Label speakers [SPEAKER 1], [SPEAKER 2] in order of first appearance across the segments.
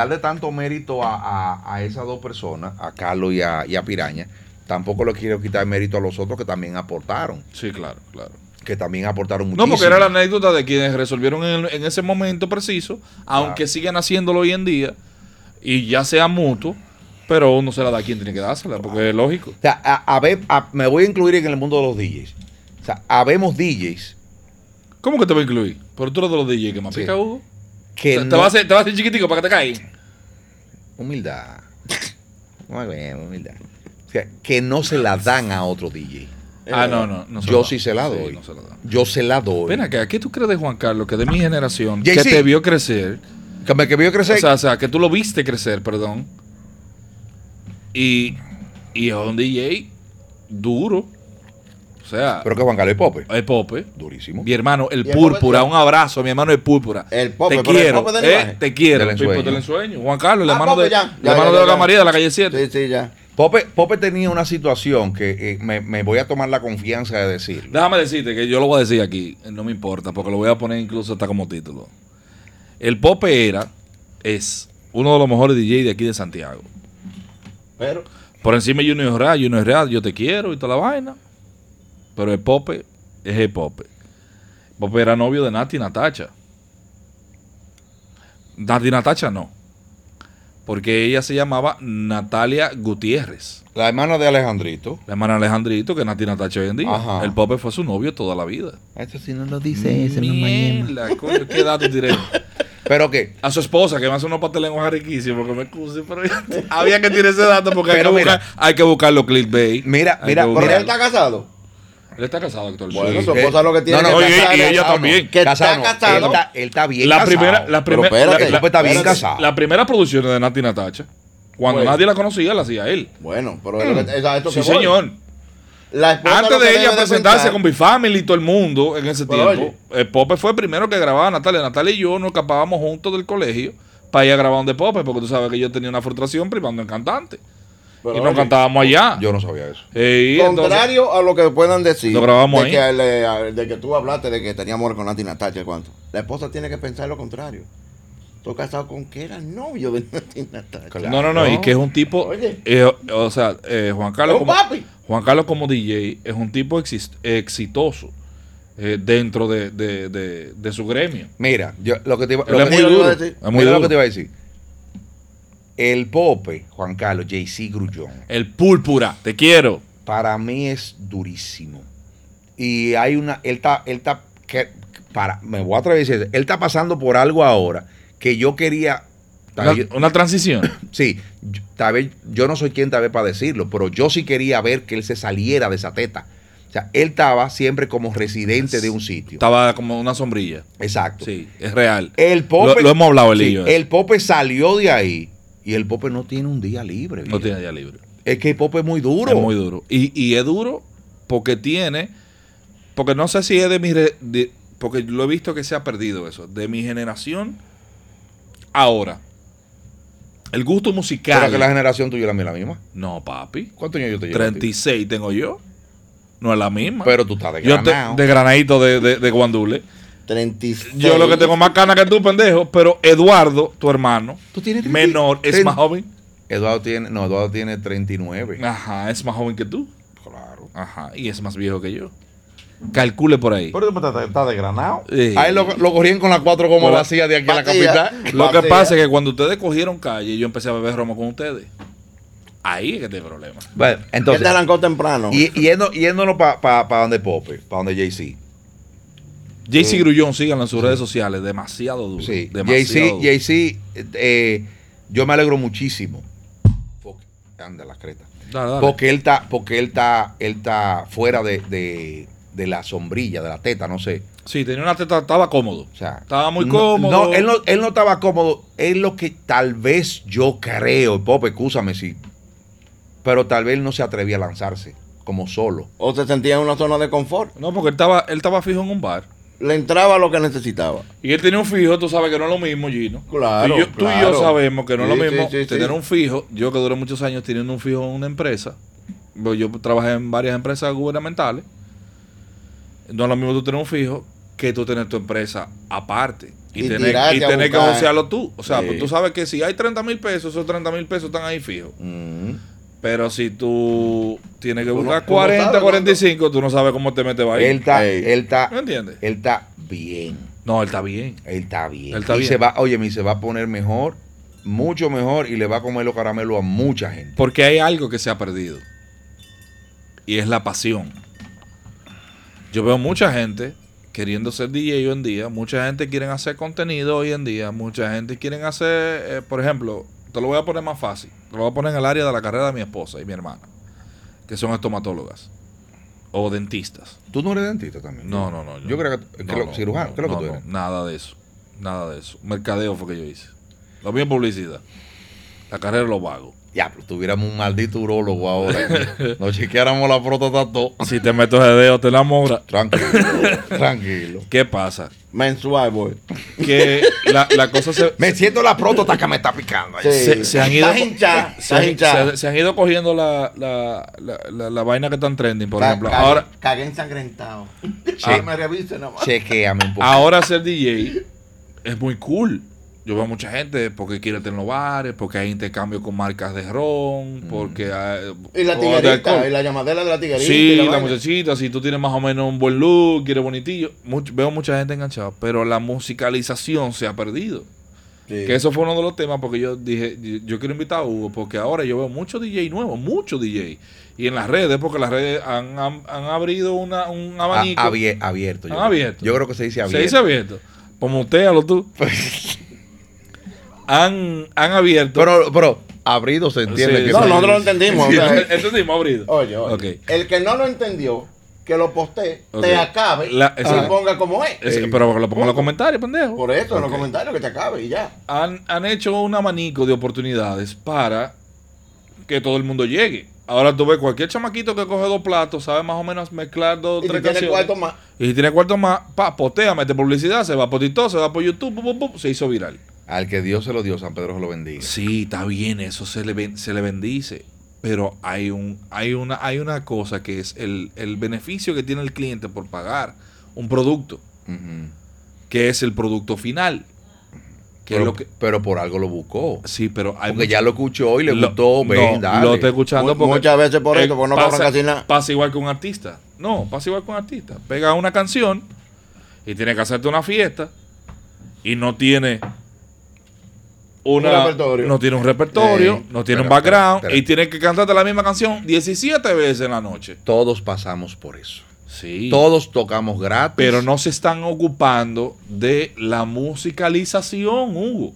[SPEAKER 1] darle tanto mérito a, a- a esas dos personas, a Carlos y a, y a Piraña, tampoco le quiero quitar mérito a los otros que también aportaron,
[SPEAKER 2] Sí, claro, claro.
[SPEAKER 1] que también aportaron
[SPEAKER 2] No,
[SPEAKER 1] muchísimo.
[SPEAKER 2] porque era la anécdota de quienes resolvieron en, el- en ese momento preciso, aunque siguen haciéndolo hoy en día, y ya sea mutuo, pero uno se la da a quien tiene que dársela, porque es lógico.
[SPEAKER 1] O sea, a, a ver, a- me voy a incluir en el mundo de los DJs. O sea, habemos DJs
[SPEAKER 2] ¿Cómo que te va a incluir? Pero tú eres de los DJ que más
[SPEAKER 1] Sí.
[SPEAKER 2] pica, Hugo.
[SPEAKER 1] que
[SPEAKER 2] te, te
[SPEAKER 1] no-
[SPEAKER 2] va a hacer, te va a hacer chiquitico para que te caigan.
[SPEAKER 1] Humildad. Muy bien, humildad. O sea, que no se la dan a otro DJ.
[SPEAKER 2] Ah, no, no. no
[SPEAKER 1] Yo sí se la doy.
[SPEAKER 2] no se la.
[SPEAKER 1] Yo se la doy.
[SPEAKER 2] Ven acá, ¿qué tú crees de Juan Carlos, que de mi generación, que te vio crecer?
[SPEAKER 1] Que me que vio crecer.
[SPEAKER 2] O sea, o sea, que tú lo viste crecer, perdón. Y, y es un DJ duro. Sea,
[SPEAKER 1] pero que Juan Carlos y Pope.
[SPEAKER 2] es Pope.
[SPEAKER 1] Durísimo.
[SPEAKER 2] Mi hermano, el
[SPEAKER 3] el
[SPEAKER 2] púrpura, un abrazo, mi hermano el púrpura.
[SPEAKER 3] El Pope,
[SPEAKER 2] te
[SPEAKER 3] pero el
[SPEAKER 2] quiero,
[SPEAKER 3] Pope del
[SPEAKER 2] eh, te quiero.
[SPEAKER 1] Del ensueño.
[SPEAKER 2] del ensueño. Juan Carlos, el
[SPEAKER 3] Ah,
[SPEAKER 2] hermano
[SPEAKER 3] Pope,
[SPEAKER 2] de,
[SPEAKER 3] ya.
[SPEAKER 2] el
[SPEAKER 3] Ya,
[SPEAKER 2] hermano
[SPEAKER 3] ya,
[SPEAKER 2] de
[SPEAKER 3] ya.
[SPEAKER 2] María de la calle 7.
[SPEAKER 3] Sí, sí, ya.
[SPEAKER 1] Pope, Pope tenía una situación que eh, me, me voy a tomar la confianza de decir.
[SPEAKER 2] Déjame decirte que yo lo voy a decir aquí, no me importa, porque lo voy a poner incluso hasta como título. El Pope era, es uno de los mejores DJ de aquí de Santiago.
[SPEAKER 3] Pero,
[SPEAKER 2] Por encima de Junior Real, Junior Real, yo te quiero y toda la vaina. Pero el Pope es el Pope. Pope era novio de Nati Natacha. Nati Natacha no. Porque ella se llamaba Natalia Gutiérrez.
[SPEAKER 1] La hermana de Alejandrito.
[SPEAKER 2] La hermana de Alejandrito, que es Nati Natacha hoy en día.
[SPEAKER 1] Ajá.
[SPEAKER 2] El Pope fue su novio toda la vida.
[SPEAKER 1] Eso sí no lo
[SPEAKER 2] Mierda, coño, qué dato diré.
[SPEAKER 1] Pero que,
[SPEAKER 2] A su esposa, que me hace unos pastelenguas riquísimos, que me excuse, pero había que tirar ese dato porque hay que,
[SPEAKER 1] mira.
[SPEAKER 2] buscar, hay que buscar los clickbait.
[SPEAKER 1] Mira,
[SPEAKER 2] Hay
[SPEAKER 1] mira,
[SPEAKER 3] ¿pero él está casado?
[SPEAKER 2] Él está casado actualmente.
[SPEAKER 3] Bueno, su esposa lo que tiene
[SPEAKER 1] No,
[SPEAKER 3] que
[SPEAKER 1] no,
[SPEAKER 2] Oye,
[SPEAKER 3] casar
[SPEAKER 2] y ella también.
[SPEAKER 3] Que
[SPEAKER 1] casado,
[SPEAKER 3] está casado.
[SPEAKER 1] Él está, él está bien
[SPEAKER 2] la
[SPEAKER 1] casado.
[SPEAKER 2] primera, la
[SPEAKER 3] Pero
[SPEAKER 2] primera,
[SPEAKER 3] espérate,
[SPEAKER 2] la-
[SPEAKER 1] El Pope está bien
[SPEAKER 3] espérate.
[SPEAKER 1] casado.
[SPEAKER 2] la primera producción de Nati Natacha, cuando nadie la conocía, la hacía él.
[SPEAKER 3] Bueno, pero es lo que- es a esto
[SPEAKER 2] Sí,
[SPEAKER 3] que voy.
[SPEAKER 2] señor.
[SPEAKER 3] La
[SPEAKER 2] Antes
[SPEAKER 3] que
[SPEAKER 2] de ella presentarse con B-Family y todo el mundo en ese
[SPEAKER 3] Pero
[SPEAKER 2] tiempo, el Pope fue el primero que grababa a Natalia. Natalia y yo nos escapábamos juntos del colegio para ir a grabar donde Pope, porque tú sabes que yo tenía una frustración privando en cantante.
[SPEAKER 3] Pero
[SPEAKER 2] y nos
[SPEAKER 3] oye,
[SPEAKER 2] cantábamos allá.
[SPEAKER 1] Yo no sabía eso.
[SPEAKER 2] Eh, entonces-
[SPEAKER 3] Contrario a lo que puedan decir.
[SPEAKER 2] Lo grabamos
[SPEAKER 3] de
[SPEAKER 2] ahí.
[SPEAKER 3] Que, le- de que tú hablaste de que tenía amor con Nati Natacha, ¿cuánto? La esposa tiene que pensar lo contrario. Estoy casado con que era novio de Nati Natacha.
[SPEAKER 1] Claro.
[SPEAKER 2] No, no, no, y que es un tipo,
[SPEAKER 3] Oye.
[SPEAKER 2] eh, o sea, eh, Juan Carlos
[SPEAKER 3] Es
[SPEAKER 2] como,
[SPEAKER 3] papi.
[SPEAKER 2] Juan Carlos como DJ es un tipo exis- exitoso eh, dentro de, de- de- de su gremio.
[SPEAKER 1] Mira, yo lo que te iba, lo
[SPEAKER 2] es
[SPEAKER 1] que-
[SPEAKER 2] muy duro.
[SPEAKER 3] iba a decir.
[SPEAKER 2] Es muy
[SPEAKER 1] mira lo
[SPEAKER 2] duro.
[SPEAKER 1] que te iba a decir. El Pope, Juan Carlos, JC Grullón,
[SPEAKER 2] El púrpura, te quiero.
[SPEAKER 1] para mí es durísimo. Y hay una, él está, él está, que, para, me voy a atrever a decir, él está pasando por algo ahora que yo quería,
[SPEAKER 2] Una, transición.
[SPEAKER 1] sí, yo- tal vez, yo no soy quien tal vez para decirlo, pero yo sí quería ver que él se saliera de esa teta. O sea, él estaba siempre como residente de un sitio.
[SPEAKER 2] Estaba como una sombrilla.
[SPEAKER 1] Exacto.
[SPEAKER 2] Sí, es real.
[SPEAKER 1] El Pope,
[SPEAKER 2] Lo- lo hemos hablado, y
[SPEAKER 1] sí, el Pope salió de ahí y el Pope no tiene un día libre.
[SPEAKER 2] No tiene día libre.
[SPEAKER 1] Es que el Pope es muy duro.
[SPEAKER 2] Es muy duro. Y, y es duro porque tiene. Porque no sé si es de mi. re- de- porque lo he visto que se ha perdido eso. De mi generación. Ahora. El gusto musical.
[SPEAKER 1] Pero que la generación tuya y la mía es la misma.
[SPEAKER 2] No, papi.
[SPEAKER 1] ¿Cuántos años yo te llevo? a ti?
[SPEAKER 2] 36 tengo yo. No es la misma.
[SPEAKER 1] Pero tú estás de
[SPEAKER 2] yo te-
[SPEAKER 1] granado.
[SPEAKER 2] de granadito de, de, de Guandule.
[SPEAKER 3] 36.
[SPEAKER 2] Yo lo que tengo más cana que tú, pendejo. Pero Eduardo, tu hermano,
[SPEAKER 1] ¿Tú tienes 30?
[SPEAKER 2] menor, es más joven.
[SPEAKER 1] Eduardo tiene, no, Eduardo tiene 39.
[SPEAKER 2] Ajá, es más joven que tú.
[SPEAKER 1] Claro.
[SPEAKER 2] Ajá, y es más viejo que yo. Calcule por ahí.
[SPEAKER 1] Pero tú estás está de granado.
[SPEAKER 2] Sí.
[SPEAKER 1] A él lo, lo corrían con las cuatro gomas
[SPEAKER 2] Pero-
[SPEAKER 1] vacías de aquí a la capital.
[SPEAKER 2] Lo que pasa es que cuando ustedes cogieron calle, yo empecé a beber romo con ustedes. Ahí es que te problema.
[SPEAKER 1] Bueno,
[SPEAKER 3] Él
[SPEAKER 1] entonces,
[SPEAKER 3] te arrancó temprano.
[SPEAKER 1] y, yendo, yéndonos para pa, pa donde Pope, para donde JC.
[SPEAKER 2] JC Grullón, síganlo en sus redes sociales. Demasiado duro.
[SPEAKER 1] Sí,
[SPEAKER 2] demasiado duro.
[SPEAKER 1] JC, eh, yo me alegro muchísimo. Porque, anda la creta.
[SPEAKER 2] Dale, dale.
[SPEAKER 1] Porque él está, porque él está, él está fuera de, de, de la sombrilla, de la teta, no sé.
[SPEAKER 2] Sí, tenía una teta, estaba cómodo.
[SPEAKER 1] O sea,
[SPEAKER 2] Estaba muy cómodo.
[SPEAKER 1] No, él no, él no estaba cómodo. Es lo que tal vez yo creo, Pope, escúchame si. Pero tal vez él no se atrevía a lanzarse como solo.
[SPEAKER 3] O se sentía en una zona de confort.
[SPEAKER 2] No, porque él estaba, él estaba fijo en un bar.
[SPEAKER 3] Le entraba lo que necesitaba.
[SPEAKER 2] Y él tenía un fijo, tú sabes que no es lo mismo, Gino.
[SPEAKER 3] Claro,
[SPEAKER 2] Tú y yo, tú y
[SPEAKER 3] claro.
[SPEAKER 2] yo sabemos que no es lo mismo
[SPEAKER 3] sí, sí,
[SPEAKER 2] tener un fijo. Yo que duré muchos años teniendo un fijo en una empresa. Yo yo trabajé en varias empresas gubernamentales. No es lo mismo tú tener un fijo que tú tener tu empresa aparte. Y,
[SPEAKER 3] Y
[SPEAKER 2] tener, y tener que josearlo tú. O sea, pues tú sabes que si hay 30 mil pesos, esos 30 mil pesos están ahí fijos.
[SPEAKER 1] Mm.
[SPEAKER 2] Pero si tú tienes que
[SPEAKER 3] Tú no-
[SPEAKER 2] buscar
[SPEAKER 3] no
[SPEAKER 2] 40,
[SPEAKER 3] sabes
[SPEAKER 2] 45, tú no sabes cómo te metes ahí.
[SPEAKER 1] Él está,
[SPEAKER 3] Ey.
[SPEAKER 1] él está,
[SPEAKER 2] ¿Me entiendes?
[SPEAKER 1] él está bien.
[SPEAKER 2] No, él está bien.
[SPEAKER 1] Él está bien.
[SPEAKER 2] Él está
[SPEAKER 1] y
[SPEAKER 2] bien.
[SPEAKER 1] se va, oye, y se va a poner mejor, mucho mejor, y le va a comer los caramelos a mucha gente.
[SPEAKER 2] Porque hay algo que se ha perdido. Y es la pasión. Yo veo mucha gente queriendo ser DJ hoy en día. Mucha gente quiere hacer contenido hoy en día. Mucha gente quiere hacer, eh, por ejemplo, te lo voy a poner más fácil. Te lo voy a poner en el área de la carrera de mi esposa y mi hermana. Que son estomatólogas. O dentistas.
[SPEAKER 1] ¿Tú no eres dentista también?
[SPEAKER 2] No, no, no.
[SPEAKER 1] Yo, creo que, que
[SPEAKER 2] no,
[SPEAKER 1] lo-
[SPEAKER 2] no,
[SPEAKER 1] cirujano,
[SPEAKER 2] no,
[SPEAKER 1] ¿qué es lo
[SPEAKER 2] no,
[SPEAKER 1] que tú eres?
[SPEAKER 2] nada de eso. Nada de eso. Mercadeo fue que yo hice. Lo mío publicidad. La carrera lo vago.
[SPEAKER 1] Ya, pero tuviéramos un maldito urólogo ahora. Nos chequeáramos la próstata todo.
[SPEAKER 2] Si te meto ese dedo, te enamora.
[SPEAKER 1] Tranquilo, tranquilo.
[SPEAKER 2] ¿Qué pasa?
[SPEAKER 3] Mensual, boy.
[SPEAKER 2] Que la, la cosa se,
[SPEAKER 1] Me siento la próstata que me está picando.
[SPEAKER 3] Sí.
[SPEAKER 2] se, se han ido.
[SPEAKER 3] Hinchada,
[SPEAKER 2] se,
[SPEAKER 3] estás
[SPEAKER 2] han-
[SPEAKER 3] hinchada.
[SPEAKER 2] se- se han ido cogiendo la, la, la, la- la vaina que están trending, por ejemplo.
[SPEAKER 3] cagué-
[SPEAKER 2] Ahora,
[SPEAKER 3] Cagué ensangrentado.
[SPEAKER 1] Sí.
[SPEAKER 3] Ah, me revise nada más.
[SPEAKER 1] Chequeame un poco.
[SPEAKER 2] ahora ser DJ es muy cool. Yo veo mucha gente porque quiere tener los bares, porque hay intercambio con marcas de ron, porque hay.
[SPEAKER 3] Y la
[SPEAKER 2] alcohol.
[SPEAKER 3] y la llamadera de la tiguerita.
[SPEAKER 2] Sí,
[SPEAKER 3] y
[SPEAKER 2] la,
[SPEAKER 3] vaina.
[SPEAKER 2] muchachita, si tú tienes más o menos un buen look, quieres bonitillo. much- veo mucha gente enganchada, pero la musicalización se ha perdido.
[SPEAKER 3] Sí.
[SPEAKER 2] Que eso fue uno de los temas porque yo dije, yo- quiero invitar a Hugo porque ahora yo veo muchos DJ nuevos, muchos DJ. Y en las redes, porque las redes han, han, han abrido una, un
[SPEAKER 1] A-
[SPEAKER 2] abanico.
[SPEAKER 1] abie- abierto. yo
[SPEAKER 2] Ah,
[SPEAKER 1] creo.
[SPEAKER 2] abierto.
[SPEAKER 1] Yo creo que se dice
[SPEAKER 2] se
[SPEAKER 1] abierto.
[SPEAKER 2] dice abierto. Pues mutealo tú. han, han abierto.
[SPEAKER 1] Pero, pero, abrido se entiende
[SPEAKER 2] Sí,
[SPEAKER 1] que
[SPEAKER 3] No, nosotros lo entendimos. o
[SPEAKER 2] Sí,
[SPEAKER 3] sea,
[SPEAKER 2] entendimos abrido.
[SPEAKER 3] Oye, oye. El que no lo entendió, que lo postee, te acabe
[SPEAKER 2] La-
[SPEAKER 3] y
[SPEAKER 2] esa-
[SPEAKER 3] ponga como es.
[SPEAKER 2] Es- pero que lo pongo en los comentarios, pendejo.
[SPEAKER 3] Por eso, en los comentarios, que te acabe y ya.
[SPEAKER 2] han, han hecho un abanico de oportunidades para que todo el mundo llegue. Ahora tú ves cualquier chamaquito que coge dos platos, sabe más o menos mezclar dos o
[SPEAKER 3] Y
[SPEAKER 2] tres
[SPEAKER 3] si tiene
[SPEAKER 2] canciones.
[SPEAKER 3] cuarto más.
[SPEAKER 2] Y si tiene cuarto más, pa, potea, mete publicidad, se va por TikTok, se va por YouTube, pum, pum, pum, se hizo viral.
[SPEAKER 1] Al que Dios se lo dio, San Pedro se lo bendiga.
[SPEAKER 2] Sí, está bien, eso se le, ben- se le bendice. Pero hay un, hay una, hay una cosa que es el, el beneficio que tiene el cliente por pagar un producto, que es el producto final. Que
[SPEAKER 1] pero,
[SPEAKER 2] es lo que.
[SPEAKER 1] pero por algo lo buscó.
[SPEAKER 2] Sí, pero hay
[SPEAKER 1] Porque ya lo escuchó y le
[SPEAKER 2] Lo-
[SPEAKER 1] gustó. Ven,
[SPEAKER 2] no,
[SPEAKER 1] dale.
[SPEAKER 2] Lo estoy escuchando porque
[SPEAKER 3] muchas veces por
[SPEAKER 2] eh,
[SPEAKER 3] esto, porque no
[SPEAKER 2] pasa,
[SPEAKER 3] cobran casi nada.
[SPEAKER 2] Pasa igual que un artista. No, pasa igual que un artista. Pega una canción y tiene que hacerte una fiesta y no tiene una,
[SPEAKER 3] Un repertorio.
[SPEAKER 2] no tiene un repertorio,
[SPEAKER 3] Sí.
[SPEAKER 2] no tiene un background
[SPEAKER 1] pero, pero.
[SPEAKER 2] y tiene que cantarte la misma canción 17 veces en la noche.
[SPEAKER 1] Todos pasamos por eso.
[SPEAKER 2] Sí.
[SPEAKER 1] Todos tocamos gratis.
[SPEAKER 2] Pero no se están ocupando de la musicalización, Hugo.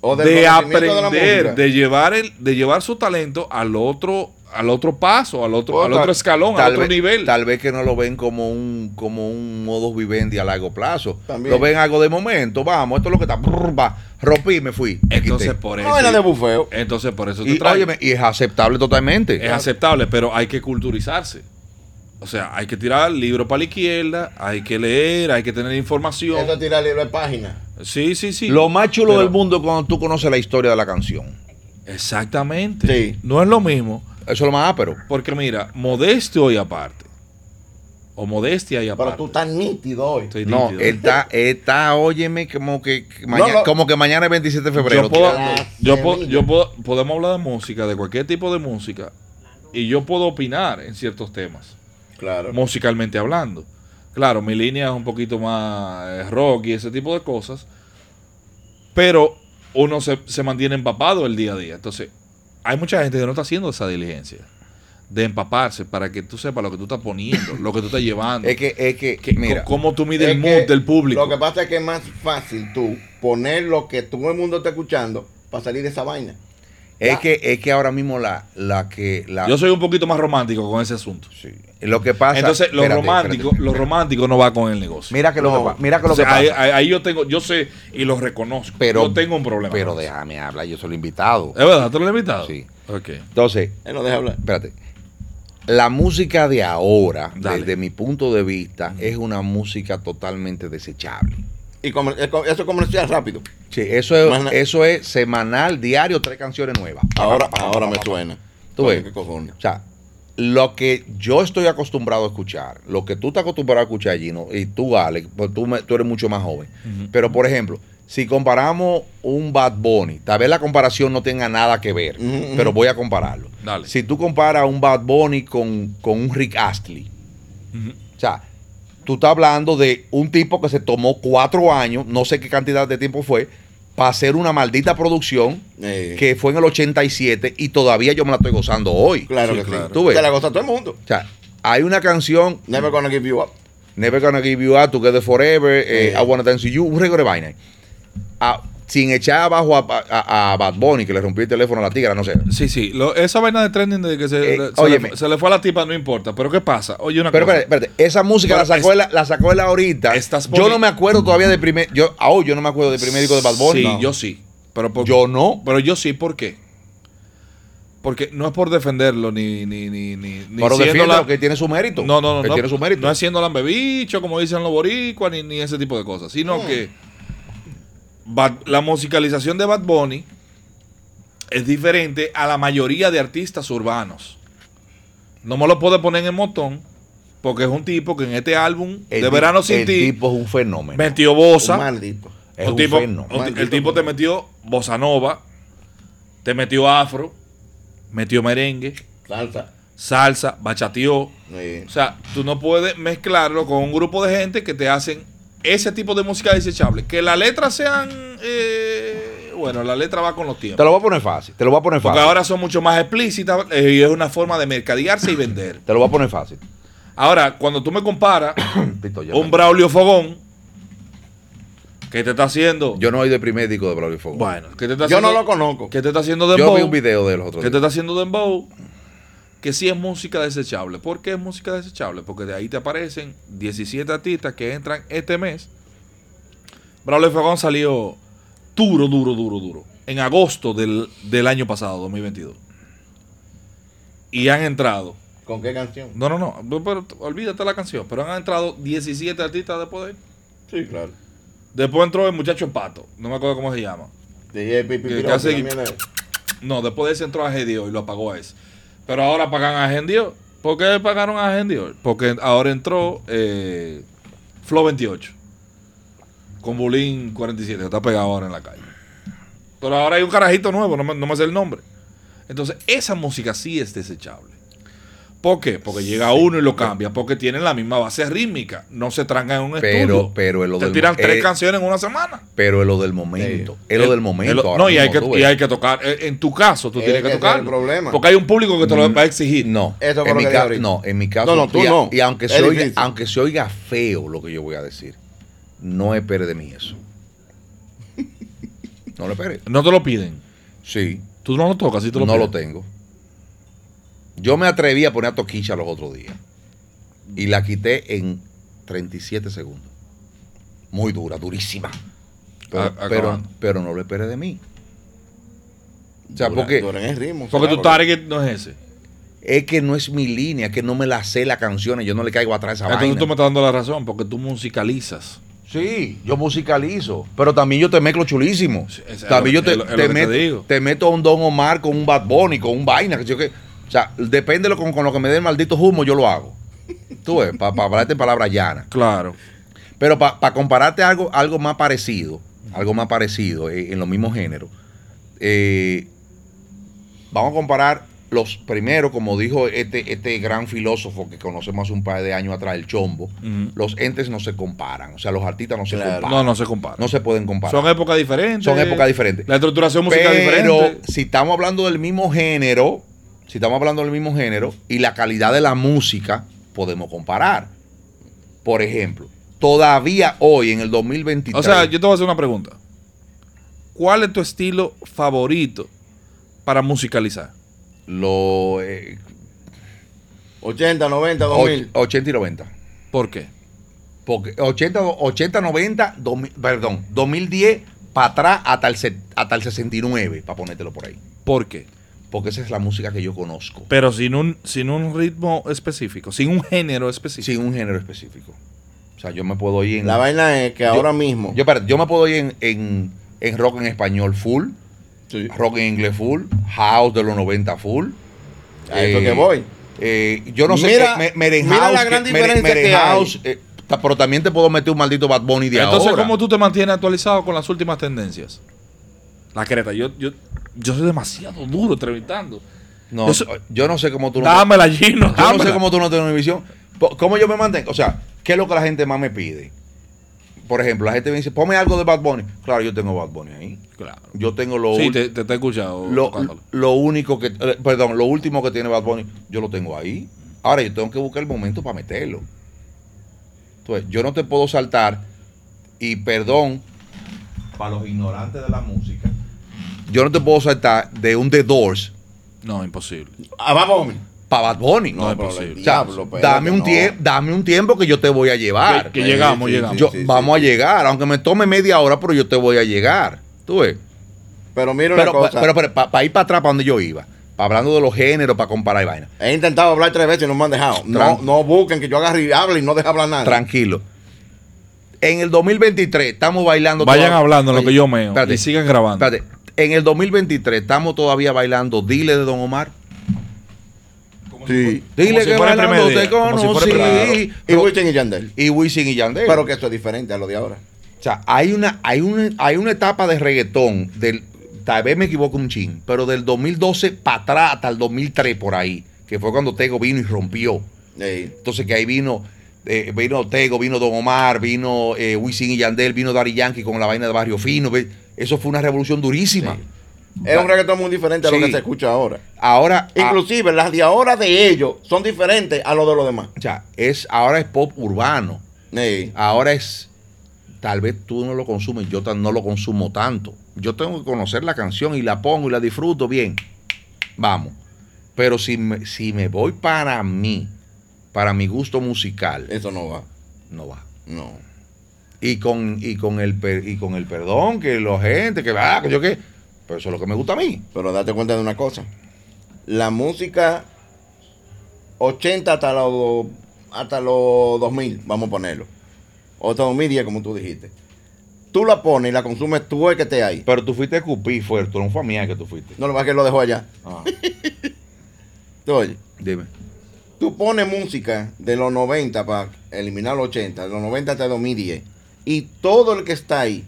[SPEAKER 3] O
[SPEAKER 2] de
[SPEAKER 3] de
[SPEAKER 2] aprender,
[SPEAKER 3] música.
[SPEAKER 2] de, llevar el, de llevar su talento al otro, al otro paso, al otro,
[SPEAKER 1] O
[SPEAKER 2] al
[SPEAKER 1] tal-
[SPEAKER 2] otro escalón, al otro
[SPEAKER 1] vez-
[SPEAKER 2] nivel.
[SPEAKER 1] Tal vez que no lo ven como un como un modus vivendi a largo plazo.
[SPEAKER 3] También.
[SPEAKER 1] Lo ven algo de momento. Vamos, esto es lo que está. brr, va, rompí y me fui.
[SPEAKER 2] Entonces
[SPEAKER 1] quité.
[SPEAKER 2] por eso.
[SPEAKER 3] vaina de bufeo.
[SPEAKER 2] Entonces por eso te
[SPEAKER 1] y, óyeme, y es aceptable totalmente.
[SPEAKER 2] es aceptable, pero hay que culturizarse. O sea, hay que tirar el libro para la izquierda, hay que leer, hay que tener información.
[SPEAKER 3] Eso es tirar libre de página.
[SPEAKER 2] Sí, sí, sí.
[SPEAKER 1] Lo más chulo
[SPEAKER 2] Pero-
[SPEAKER 1] del mundo es cuando tú conoces la historia de la canción.
[SPEAKER 2] Exactamente.
[SPEAKER 3] Sí.
[SPEAKER 2] No es lo mismo.
[SPEAKER 1] Eso es lo más ápero.
[SPEAKER 2] Porque mira, modestio y aparte. O modestia y aparte.
[SPEAKER 3] Pero tú estás nítido hoy.
[SPEAKER 2] Estoy
[SPEAKER 1] No,
[SPEAKER 2] nítido.
[SPEAKER 1] él está, él está, óyeme, como que, mañana,
[SPEAKER 3] no.
[SPEAKER 1] como que mañana es 27 de febrero.
[SPEAKER 2] yo puedo, yo puedo- yo puedo- podemos hablar de música, de cualquier tipo de música, y yo puedo opinar en ciertos temas,
[SPEAKER 3] Claro.
[SPEAKER 2] musicalmente hablando. Claro, mi línea es un poquito más eh, rock y ese tipo de cosas, pero uno se, se mantiene empapado el día a día. Entonces, hay mucha gente que no está haciendo esa diligencia de empaparse para que tú sepas lo que tú estás poniendo, lo que tú estás llevando,
[SPEAKER 1] Es que, es que,
[SPEAKER 2] que-
[SPEAKER 1] mira,
[SPEAKER 2] cómo tú mides
[SPEAKER 3] Es
[SPEAKER 2] el mood del público.
[SPEAKER 3] Lo que pasa es que es más fácil tú poner lo que todo el mundo está escuchando para salir de esa vaina.
[SPEAKER 1] Es que, es que ahora mismo la, la que, la,
[SPEAKER 2] Yo soy un poquito más romántico con ese asunto.
[SPEAKER 1] sí. lo que pasa.
[SPEAKER 2] Entonces, lo
[SPEAKER 1] espérate,
[SPEAKER 2] romántico,
[SPEAKER 1] espérate.
[SPEAKER 2] lo romántico no va con el negocio.
[SPEAKER 1] Mira que lo
[SPEAKER 3] No.
[SPEAKER 1] mira que lo
[SPEAKER 2] O sea,
[SPEAKER 1] que
[SPEAKER 2] ahí,
[SPEAKER 1] pasa.
[SPEAKER 2] ahí- ahí yo tengo, yo sé y lo reconozco.
[SPEAKER 1] Pero-
[SPEAKER 2] yo tengo un problema.
[SPEAKER 1] Pero déjame hablar, yo soy el invitado.
[SPEAKER 2] ¿Es verdad? ¿Tú lo has invitado?
[SPEAKER 1] Sí.
[SPEAKER 2] Ok.
[SPEAKER 1] Entonces,
[SPEAKER 3] Él no deja hablar.
[SPEAKER 1] espérate. La música de ahora,
[SPEAKER 2] Dale.
[SPEAKER 1] desde mi punto de vista, es una música totalmente desechable.
[SPEAKER 3] Y comer- co- eso es comercial rápido.
[SPEAKER 1] Sí, eso es, eso es semanal, diario, tres canciones nuevas.
[SPEAKER 3] Ahora, ahora me suena.
[SPEAKER 1] Tú ves.
[SPEAKER 3] ¿Qué cojones?
[SPEAKER 1] O sea, lo que yo estoy acostumbrado a escuchar, lo que tú estás acostumbrado a escuchar, Gino, y tú, Alex, pues tú, me- tú eres mucho más joven. Pero, por ejemplo, si comparamos un Bad Bunny, tal vez la comparación no tenga nada que ver, pero voy a compararlo.
[SPEAKER 2] Dale.
[SPEAKER 1] Si tú comparas un Bad Bunny con, con un Rick Astley, o sea, tú estás hablando de un tipo que se tomó cuatro años, no sé qué cantidad de tiempo fue, para hacer una maldita producción
[SPEAKER 3] Eh,
[SPEAKER 1] que fue en el 87 y todavía yo me la estoy gozando hoy.
[SPEAKER 3] claro
[SPEAKER 2] Sí,
[SPEAKER 3] que
[SPEAKER 2] claro.
[SPEAKER 3] sí.
[SPEAKER 1] Tú ves.
[SPEAKER 3] Te la goza todo el mundo.
[SPEAKER 1] O sea, hay una canción,
[SPEAKER 3] Never gonna give you up.
[SPEAKER 1] Never Gonna Give You Up, Together Forever, eh,
[SPEAKER 3] Sí.
[SPEAKER 1] I Wanna Dance With You, un récord de vaina. Ah, sin echar abajo a, a- a Bad Bunny, que le rompió el teléfono a la tigra, no sé.
[SPEAKER 2] Sí, sí. Lo- esa vaina de trending de que se,
[SPEAKER 1] Eh,
[SPEAKER 2] le- se, le, se le fue a la tipa, no importa. Pero ¿qué pasa? Oye, una
[SPEAKER 1] Pero
[SPEAKER 2] cosa.
[SPEAKER 1] espérate, espérate, esa música
[SPEAKER 2] Pero
[SPEAKER 1] la sacó,
[SPEAKER 2] es-
[SPEAKER 1] él, la sacó él ahorita.
[SPEAKER 2] Estás
[SPEAKER 1] yo no me acuerdo todavía del primer, yo, hoy yo no me acuerdo del primer disco de Bad Bunny.
[SPEAKER 2] Sí,
[SPEAKER 1] No.
[SPEAKER 2] yo sí. Pero por-
[SPEAKER 1] Yo no.
[SPEAKER 2] Pero yo sí, ¿por qué? Porque no es por defenderlo ni ni ni ni, ni
[SPEAKER 1] Pero
[SPEAKER 2] siendo
[SPEAKER 1] defiende
[SPEAKER 2] la-
[SPEAKER 1] lo que tiene su mérito.
[SPEAKER 2] No, no, no,
[SPEAKER 1] Que
[SPEAKER 2] no.
[SPEAKER 1] tiene su mérito.
[SPEAKER 2] No es siendo lambebicho, como dicen los boricuas, ni, ni ese tipo de cosas. Sino
[SPEAKER 1] Mm.
[SPEAKER 2] que Bad- la musicalización de Bad Bunny es diferente a la mayoría de artistas urbanos. No me lo puedo poner en el montón, porque es un tipo que en este álbum
[SPEAKER 1] El
[SPEAKER 2] de Verano Sin
[SPEAKER 1] el
[SPEAKER 2] Ti
[SPEAKER 1] tipo es un fenómeno.
[SPEAKER 2] metió
[SPEAKER 3] Un
[SPEAKER 2] bosa.
[SPEAKER 3] maldito.
[SPEAKER 1] Es
[SPEAKER 2] un
[SPEAKER 1] un
[SPEAKER 2] tipo-
[SPEAKER 1] fenómeno.
[SPEAKER 2] un ti- el
[SPEAKER 3] Maldito
[SPEAKER 2] tipo te metió bossa nova, te metió afro, metió merengue,
[SPEAKER 3] Salsa.
[SPEAKER 2] salsa, bachateó.
[SPEAKER 3] Sí.
[SPEAKER 2] O sea, tú no puedes mezclarlo con un grupo de gente que te hacen ese tipo de música desechable. Que las letras sean. eh, bueno, la letra va con los
[SPEAKER 1] Te
[SPEAKER 2] tiempos.
[SPEAKER 1] lo voy a poner fácil. Te lo voy a poner
[SPEAKER 2] Porque
[SPEAKER 1] fácil.
[SPEAKER 2] ahora son mucho más explícitas eh, y es una forma de mercadearse y vender.
[SPEAKER 1] Te lo voy a poner fácil.
[SPEAKER 2] Ahora, cuando tú me comparas un Braulio Fogón, que te está haciendo.
[SPEAKER 1] Yo no oí del primer disco de Braulio Fogón.
[SPEAKER 2] bueno, que te está
[SPEAKER 3] Yo
[SPEAKER 2] haciendo.
[SPEAKER 3] no lo conozco.
[SPEAKER 2] Que te está haciendo
[SPEAKER 1] Yo
[SPEAKER 2] dembow.
[SPEAKER 1] vi un video de los otros
[SPEAKER 2] que te está haciendo Dembow, que sí es música desechable. ¿Por qué es música desechable? Porque de ahí te aparecen 17 artistas que entran este mes. Braulio Fogón salió duro, duro, duro, duro. En agosto del, del año pasado, 2022. Y han entrado.
[SPEAKER 3] ¿Con qué canción?
[SPEAKER 2] No, no, no. pero olvídate la canción. Pero han entrado 17 artistas de poder.
[SPEAKER 3] Sí, claro.
[SPEAKER 2] Después entró el muchacho Pato. No me acuerdo cómo se llama.
[SPEAKER 3] DJ Pipi
[SPEAKER 2] Que No, después de ese entró a Gendio y lo apagó a ese. Pero ahora pagan a Gendio. ¿Por qué pagaron a Gendio? Porque ahora entró eh, Flow 28. Con Bulín 47, que está pegado ahora en la calle. Pero ahora hay un carajito nuevo, no me, no me sé el nombre. Entonces, esa música sí es desechable. ¿Por qué? Porque llega uno y lo cambia. Porque tienen la misma base rítmica. No se trancan en un
[SPEAKER 1] Pero,
[SPEAKER 2] estudio.
[SPEAKER 1] pero es lo
[SPEAKER 2] Te
[SPEAKER 1] del
[SPEAKER 2] tiran tres
[SPEAKER 1] eh,
[SPEAKER 2] canciones en una semana.
[SPEAKER 1] Pero es lo del momento. Es lo
[SPEAKER 2] El-
[SPEAKER 1] del momento. ahora
[SPEAKER 2] no, y hay, que, y hay que tocar. eh, En tu caso, tú
[SPEAKER 3] Es
[SPEAKER 2] tienes que
[SPEAKER 3] que
[SPEAKER 2] tocar.
[SPEAKER 3] problema.
[SPEAKER 2] Porque hay un público que te lo va a exigir.
[SPEAKER 1] No,
[SPEAKER 3] Eso fue
[SPEAKER 1] en
[SPEAKER 3] lo
[SPEAKER 1] mi ca- no, en mi caso.
[SPEAKER 3] No, no, tú
[SPEAKER 1] y,
[SPEAKER 3] no.
[SPEAKER 1] y aunque, se oiga, aunque se oiga feo lo que yo voy a decir, no espere de mí eso. No lo espere.
[SPEAKER 2] No te lo piden.
[SPEAKER 1] Sí,
[SPEAKER 2] Tú no lo tocas, si te lo
[SPEAKER 1] no
[SPEAKER 2] piden.
[SPEAKER 1] lo tengo. Yo me atreví a poner a Toquicha los otros días. Y la quité en 37 segundos. Muy dura, durísima. Pero,
[SPEAKER 2] A-
[SPEAKER 1] pero,
[SPEAKER 2] acabando.
[SPEAKER 1] pero no lo espere de mí. O sea,
[SPEAKER 3] Dura-
[SPEAKER 1] porque
[SPEAKER 3] dura en el ritmo.
[SPEAKER 2] Porque tu target no es ese.
[SPEAKER 1] es que no es mi línea, que no me la sé las canciones, yo no le caigo atrás a esa
[SPEAKER 2] Entonces
[SPEAKER 1] vaina.
[SPEAKER 2] tú me estás dando la razón, porque tú musicalizas.
[SPEAKER 1] Sí, yo musicalizo, pero también yo te mezclo chulísimo.
[SPEAKER 2] Sí, es- es
[SPEAKER 1] también
[SPEAKER 2] lo-
[SPEAKER 1] yo te,
[SPEAKER 2] es lo- es lo
[SPEAKER 1] te
[SPEAKER 2] te
[SPEAKER 1] meto a un Don Omar con un Bad Bunny, con un vaina, que yo que, o sea, depende de lo, con, con lo que me dé el maldito humo, yo lo hago. Tú ves, para hablarte en palabras llanas.
[SPEAKER 2] Claro.
[SPEAKER 1] Pero para compararte algo, algo más parecido, algo más parecido eh, en los mismos géneros, eh, vamos a comparar los primeros, como dijo este, este gran filósofo que conocemos hace un par de años atrás, el Chombo, los entes no se comparan, o sea, los artistas no se
[SPEAKER 3] Claro.
[SPEAKER 1] comparan.
[SPEAKER 2] No, no se compara.
[SPEAKER 1] No se pueden comparar.
[SPEAKER 2] Son épocas diferentes.
[SPEAKER 1] Son épocas diferentes.
[SPEAKER 2] La estructuración musical es
[SPEAKER 1] Pero
[SPEAKER 2] diferente.
[SPEAKER 1] si estamos hablando del mismo género, si estamos hablando del mismo género y la calidad de la música, podemos comparar. Por ejemplo, todavía hoy en el 2023.
[SPEAKER 2] O sea, yo te voy a hacer una pregunta. ¿Cuál es tu estilo favorito para musicalizar?
[SPEAKER 1] lo, eh,
[SPEAKER 3] 80, 90,
[SPEAKER 1] och-
[SPEAKER 3] 2000.
[SPEAKER 1] 80 y 90.
[SPEAKER 2] ¿Por qué?
[SPEAKER 1] Porque 80, 80 90, 2000 perdón, 2010 para atrás hasta el, se- hasta el 69, para ponértelo por ahí.
[SPEAKER 2] ¿Por qué?
[SPEAKER 1] Porque esa es la música que yo conozco,
[SPEAKER 2] Pero sin un, sin un ritmo específico, sin un género específico.
[SPEAKER 1] sin un género específico. O sea, yo me puedo ir en.
[SPEAKER 3] La vaina es que ahora mismo.
[SPEAKER 1] Yo, espérate, yo me puedo ir en, en, en rock en español full,
[SPEAKER 3] Sí.
[SPEAKER 1] rock en inglés full, house de los 90 full.
[SPEAKER 3] A eso
[SPEAKER 1] eh,
[SPEAKER 3] que voy.
[SPEAKER 1] Eh, yo no sé,
[SPEAKER 3] Mira-
[SPEAKER 1] eh, Me-
[SPEAKER 3] mira la gran
[SPEAKER 1] que-
[SPEAKER 3] diferencia
[SPEAKER 1] Meren
[SPEAKER 3] que hay.
[SPEAKER 1] House, eh, ta- pero también te puedo meter un maldito Bad Bunny de
[SPEAKER 2] Entonces,
[SPEAKER 1] ahora.
[SPEAKER 2] ¿cómo tú te mantienes actualizado con las últimas tendencias? La creta, yo, yo, yo soy demasiado duro entrevistando.
[SPEAKER 1] No,
[SPEAKER 2] Yo
[SPEAKER 1] yo no sé cómo tú no
[SPEAKER 2] Dámela, Gino.
[SPEAKER 1] Yo no sé cómo tú no tienes una visión. Po- ¿Cómo yo me mantengo? O sea, ¿qué es lo que la gente más me pide? Por ejemplo, la gente me dice, ponme algo de Bad Bunny. Claro, yo tengo Bad Bunny ahí.
[SPEAKER 2] Claro.
[SPEAKER 1] Yo tengo lo,
[SPEAKER 2] Sí, te, te, te he escuchado.
[SPEAKER 1] lo, lo único que, eh, perdón, lo último que tiene Bad Bunny, yo lo tengo ahí. Ahora yo tengo que buscar el momento para meterlo. Entonces, yo no te puedo saltar y perdón para los ignorantes de la música. Yo no te puedo saltar de un The Doors
[SPEAKER 2] No, imposible.
[SPEAKER 3] Ah, vamos,
[SPEAKER 1] para Bad Bunny.
[SPEAKER 2] No, es
[SPEAKER 3] pero
[SPEAKER 2] posible.
[SPEAKER 1] O sea,
[SPEAKER 3] diablo, espérate,
[SPEAKER 1] dame un
[SPEAKER 3] no.
[SPEAKER 1] tiempo, dame un tiempo que yo te voy a llevar.
[SPEAKER 2] Que, que llegamos,
[SPEAKER 3] sí,
[SPEAKER 2] llegamos.
[SPEAKER 1] Yo-
[SPEAKER 3] sí, sí,
[SPEAKER 1] vamos
[SPEAKER 3] sí.
[SPEAKER 1] a llegar, aunque me tome media hora, pero yo te voy a llegar. ¿Tú ves?
[SPEAKER 3] Pero mira una
[SPEAKER 1] Pero,
[SPEAKER 3] cosa.
[SPEAKER 1] pero, para ir para atrás, para donde yo iba, pa- hablando de los géneros, para comparar y vaina.
[SPEAKER 3] He intentado hablar tres veces y no me han dejado. No,
[SPEAKER 1] Tran-
[SPEAKER 3] no busquen que yo agarre y hable y no deje hablar nada.
[SPEAKER 1] Tranquilo. En el 2023 estamos bailando.
[SPEAKER 2] Vayan
[SPEAKER 1] toda-
[SPEAKER 2] hablando en lo
[SPEAKER 1] Oye,
[SPEAKER 2] que yo meo.
[SPEAKER 1] espérate,
[SPEAKER 2] y sigan grabando.
[SPEAKER 1] espérate. En el 2023 estamos todavía bailando Dile de Don Omar.
[SPEAKER 3] Sí.
[SPEAKER 1] Dile
[SPEAKER 2] si
[SPEAKER 1] que bailando
[SPEAKER 2] primer
[SPEAKER 1] te conocí.
[SPEAKER 3] Y Wisin y Yandel.
[SPEAKER 1] Y Wisin y Yandel.
[SPEAKER 3] Pero que esto es diferente a lo de ahora.
[SPEAKER 1] O sea, hay una, hay una, hay una etapa de reggaetón del, tal vez me equivoco un chin, pero del 2012 para atrás hasta el 2003 por ahí, que fue cuando Tego vino y rompió.
[SPEAKER 3] Ey.
[SPEAKER 1] Entonces que ahí vino, eh, vino Tego, vino Don Omar, vino eh, Wisin y Yandel, vino Daddy Yankee con la vaina de Barrio Fino. ve, Eso fue una revolución durísima.
[SPEAKER 3] Sí. Es un reggaetón muy diferente a lo
[SPEAKER 1] Sí.
[SPEAKER 3] que se escucha ahora.
[SPEAKER 1] Ahora, ah,
[SPEAKER 3] Inclusive las de ahora de ellos son diferentes a lo de los demás.
[SPEAKER 1] o sea, es, ahora es pop urbano.
[SPEAKER 3] Ey.
[SPEAKER 1] Ahora es, tal vez tú no lo consumes, yo no lo consumo tanto. Yo tengo que conocer la canción y la pongo y la disfruto bien. Vamos. Pero si me, si me voy para mí, para mi gusto musical,
[SPEAKER 3] Eso no va.
[SPEAKER 1] no va.
[SPEAKER 3] No.
[SPEAKER 1] Y con, y con el per- y con el perdón que la gente que va, que yo qué, pero eso es lo que me gusta a mí.
[SPEAKER 3] Pero date cuenta de una cosa. La música 80 hasta los hasta los 2000, vamos a ponerlo. O hasta 2010, como tú dijiste. Tú la pones y la consumes tú el que esté ahí.
[SPEAKER 1] Pero tú fuiste a Cupí, fue, tú no fue a mía que tú fuiste.
[SPEAKER 3] No lo más que lo dejó allá.
[SPEAKER 1] Ah,
[SPEAKER 3] Tú, oye,
[SPEAKER 1] dime.
[SPEAKER 3] tú pones música de los 90 para eliminar los 80, de los 90 hasta 2010. Y todo el que está ahí,